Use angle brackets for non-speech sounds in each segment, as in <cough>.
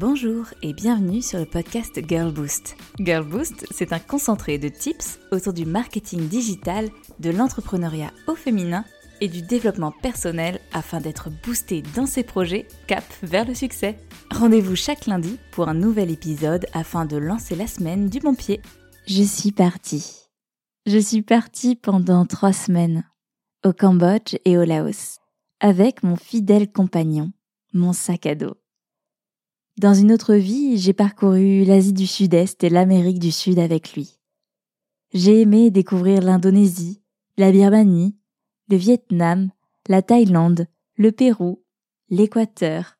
Bonjour et bienvenue sur le podcast Girl Boost. Girl Boost, c'est un concentré de tips autour du marketing digital, de l'entrepreneuriat au féminin et du développement personnel afin d'être boosté dans ses projets cap vers le succès. Rendez-vous chaque lundi pour un nouvel épisode afin de lancer la semaine du bon pied. Je suis partie. Je suis partie pendant trois semaines au Cambodge et au Laos avec mon fidèle compagnon, mon sac à dos. Dans une autre vie, j'ai parcouru l'Asie du Sud-Est et l'Amérique du Sud avec lui. J'ai aimé découvrir l'Indonésie, la Birmanie, le Vietnam, la Thaïlande, le Pérou, l'Équateur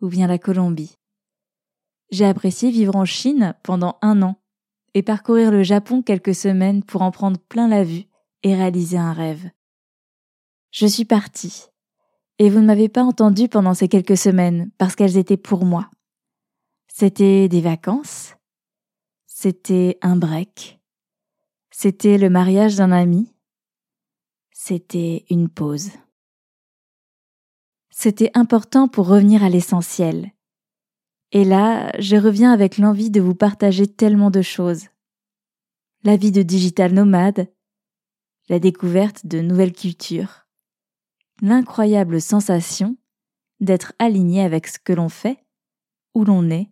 ou bien la Colombie. J'ai apprécié vivre en Chine pendant un an et parcourir le Japon quelques semaines pour en prendre plein la vue et réaliser un rêve. Je suis partie. Et vous ne m'avez pas entendu pendant ces quelques semaines parce qu'elles étaient pour moi. C'était des vacances. C'était un break. C'était le mariage d'un ami. C'était une pause. C'était important pour revenir à l'essentiel. Et là, je reviens avec l'envie de vous partager tellement de choses. La vie de digital nomade, la découverte de nouvelles cultures, l'incroyable sensation d'être aligné avec ce que l'on fait, où l'on est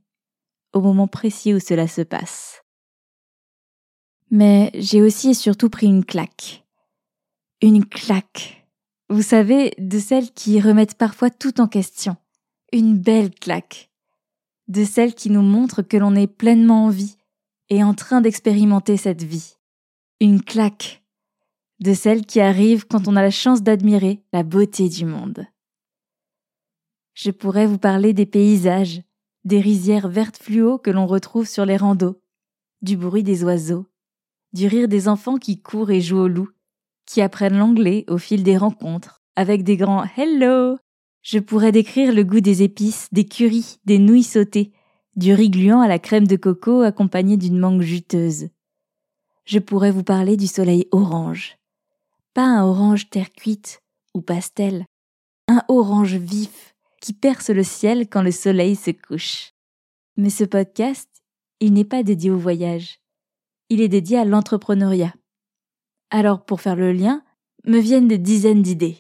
au moment précis où cela se passe. Mais j'ai aussi et surtout pris une claque. Une claque. Vous savez, de celles qui remettent parfois tout en question. Une belle claque. De celles qui nous montrent que l'on est pleinement en vie et en train d'expérimenter cette vie. Une claque. De celles qui arrivent quand on a la chance d'admirer la beauté du monde. Je pourrais vous parler des paysages, des rizières vertes fluo que l'on retrouve sur les randos, du bruit des oiseaux, du rire des enfants qui courent et jouent au loup, qui apprennent l'anglais au fil des rencontres, avec des grands Hello. Je pourrais décrire le goût des épices, des curries, des nouilles sautées, du riz gluant à la crème de coco accompagné d'une mangue juteuse. Je pourrais vous parler du soleil orange. Pas un orange terre cuite ou pastel, un orange vif, qui perce le ciel quand le soleil se couche. Mais ce podcast, il n'est pas dédié au voyage. Il est dédié à l'entrepreneuriat. Alors pour faire le lien, me viennent des dizaines d'idées.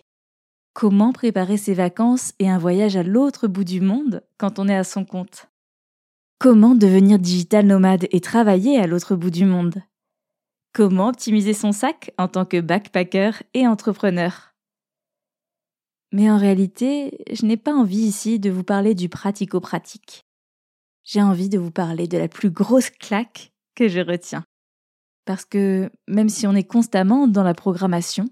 Comment préparer ses vacances et un voyage à l'autre bout du monde quand on est à son compte? Comment devenir digital nomade et travailler à l'autre bout du monde? Comment optimiser son sac en tant que backpacker et entrepreneur? Mais en réalité, je n'ai pas envie ici de vous parler du pratico-pratique. J'ai envie de vous parler de la plus grosse claque que je retiens. Parce que même si on est constamment dans la programmation,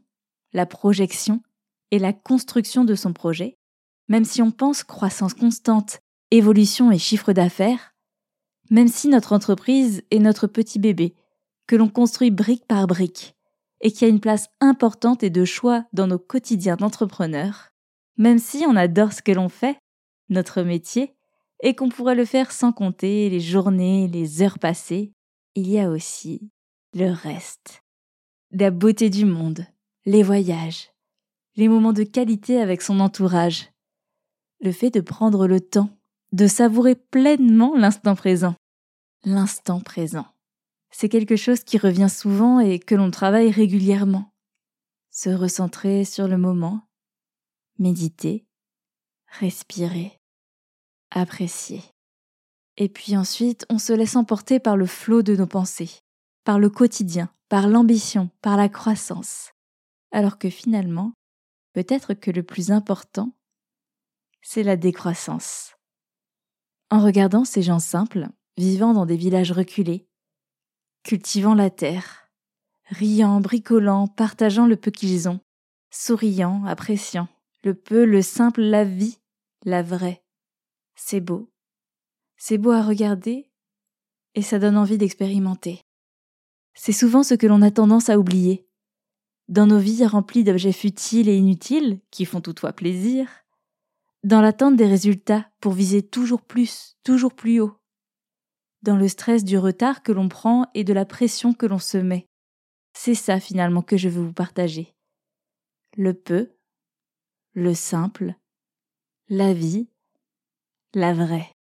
la projection et la construction de son projet, même si on pense croissance constante, évolution et chiffre d'affaires, même si notre entreprise est notre petit bébé, que l'on construit brique par brique, et qui a une place importante et de choix dans nos quotidiens d'entrepreneurs, même si on adore ce que l'on fait, notre métier, et qu'on pourrait le faire sans compter les journées, les heures passées, il y a aussi le reste. La beauté du monde, les voyages, les moments de qualité avec son entourage, le fait de prendre le temps, de savourer pleinement l'instant présent. L'instant présent. C'est quelque chose qui revient souvent et que l'on travaille régulièrement. Se recentrer sur le moment, méditer, respirer, apprécier. Et puis ensuite, on se laisse emporter par le flot de nos pensées, par le quotidien, par l'ambition, par la croissance. Alors que finalement, peut-être que le plus important, c'est la décroissance. En regardant ces gens simples, vivant dans des villages reculés, cultivant la terre, riant, bricolant, partageant le peu qu'ils ont, souriant, appréciant, le peu, le simple, la vie, la vraie. C'est beau. C'est beau à regarder et ça donne envie d'expérimenter. C'est souvent ce que l'on a tendance à oublier. Dans nos vies remplies d'objets futiles et inutiles, qui font toutefois plaisir, dans l'attente des résultats pour viser toujours plus, toujours plus haut, dans le stress du retard que l'on prend et de la pression que l'on se met. C'est ça finalement que je veux vous partager. Le peu le simple, la vie, la vraie.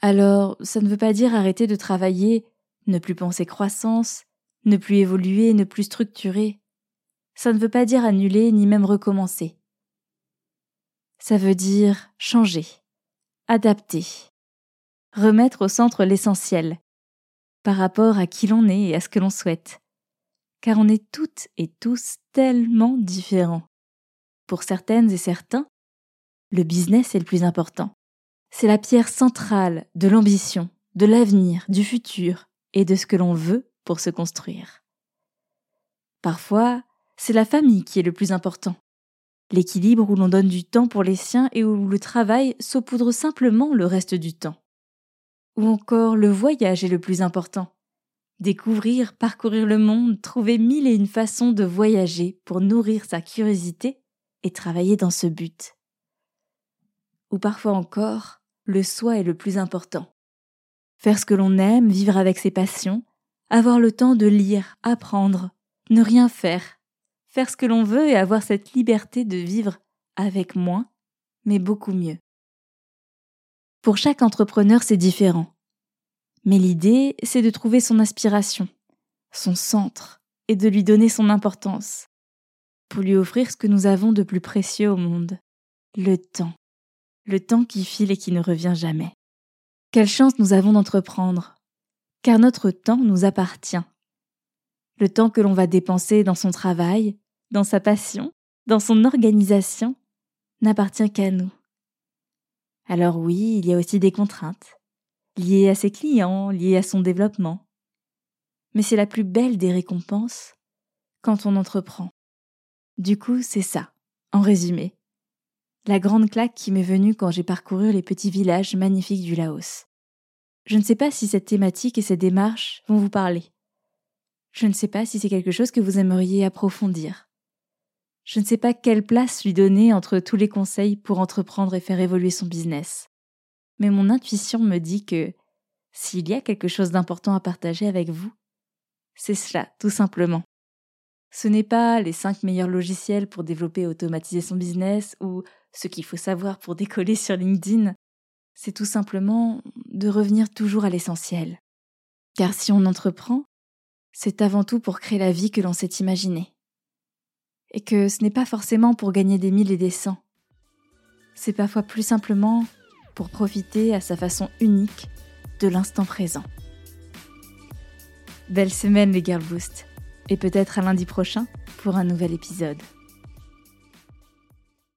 Alors, ça ne veut pas dire arrêter de travailler, ne plus penser croissance, ne plus évoluer, ne plus structurer. Ça ne veut pas dire annuler ni même recommencer. Ça veut dire changer, adapter, remettre au centre l'essentiel, par rapport à qui l'on est et à ce que l'on souhaite. Car on est toutes et tous tellement différents. Pour certaines et certains, le business est le plus important. C'est la pierre centrale de l'ambition, de l'avenir, du futur et de ce que l'on veut pour se construire. Parfois, c'est la famille qui est le plus important. L'équilibre où l'on donne du temps pour les siens et où le travail saupoudre simplement le reste du temps. Ou encore le voyage est le plus important. Découvrir, parcourir le monde, trouver mille et une façons de voyager pour nourrir sa curiosité et travailler dans ce but. Ou parfois encore, le soi est le plus important. Faire ce que l'on aime, vivre avec ses passions, avoir le temps de lire, apprendre, ne rien faire, faire ce que l'on veut et avoir cette liberté de vivre avec moins, mais beaucoup mieux. Pour chaque entrepreneur, c'est différent. Mais l'idée, c'est de trouver son inspiration, son centre, et de lui donner son importance, pour lui offrir ce que nous avons de plus précieux au monde, le temps. Le temps qui file et qui ne revient jamais. Quelle chance nous avons d'entreprendre, car notre temps nous appartient. Le temps que l'on va dépenser dans son travail, dans sa passion, dans son organisation, n'appartient qu'à nous. Alors oui, il y a aussi des contraintes, liées à ses clients, liées à son développement. Mais c'est la plus belle des récompenses quand on entreprend. Du coup, c'est ça, en résumé. La grande claque qui m'est venue quand j'ai parcouru les petits villages magnifiques du Laos. Je ne sais pas si cette thématique et cette démarche vont vous parler. Je ne sais pas si c'est quelque chose que vous aimeriez approfondir. Je ne sais pas quelle place lui donner entre tous les conseils pour entreprendre et faire évoluer son business. Mais mon intuition me dit que s'il y a quelque chose d'important à partager avec vous, c'est cela, tout simplement. Ce n'est pas les 5 meilleurs logiciels pour développer et automatiser son business ou ce qu'il faut savoir pour <laughs> décoller sur LinkedIn. C'est tout simplement de revenir toujours à l'essentiel. Car si on entreprend, c'est avant tout pour créer la vie que l'on s'est imaginée. Et que ce n'est pas forcément pour gagner des mille et des cents. C'est parfois plus simplement pour profiter à sa façon unique de l'instant présent. Belle semaine les Girl Boost et peut-être à lundi prochain pour un nouvel épisode.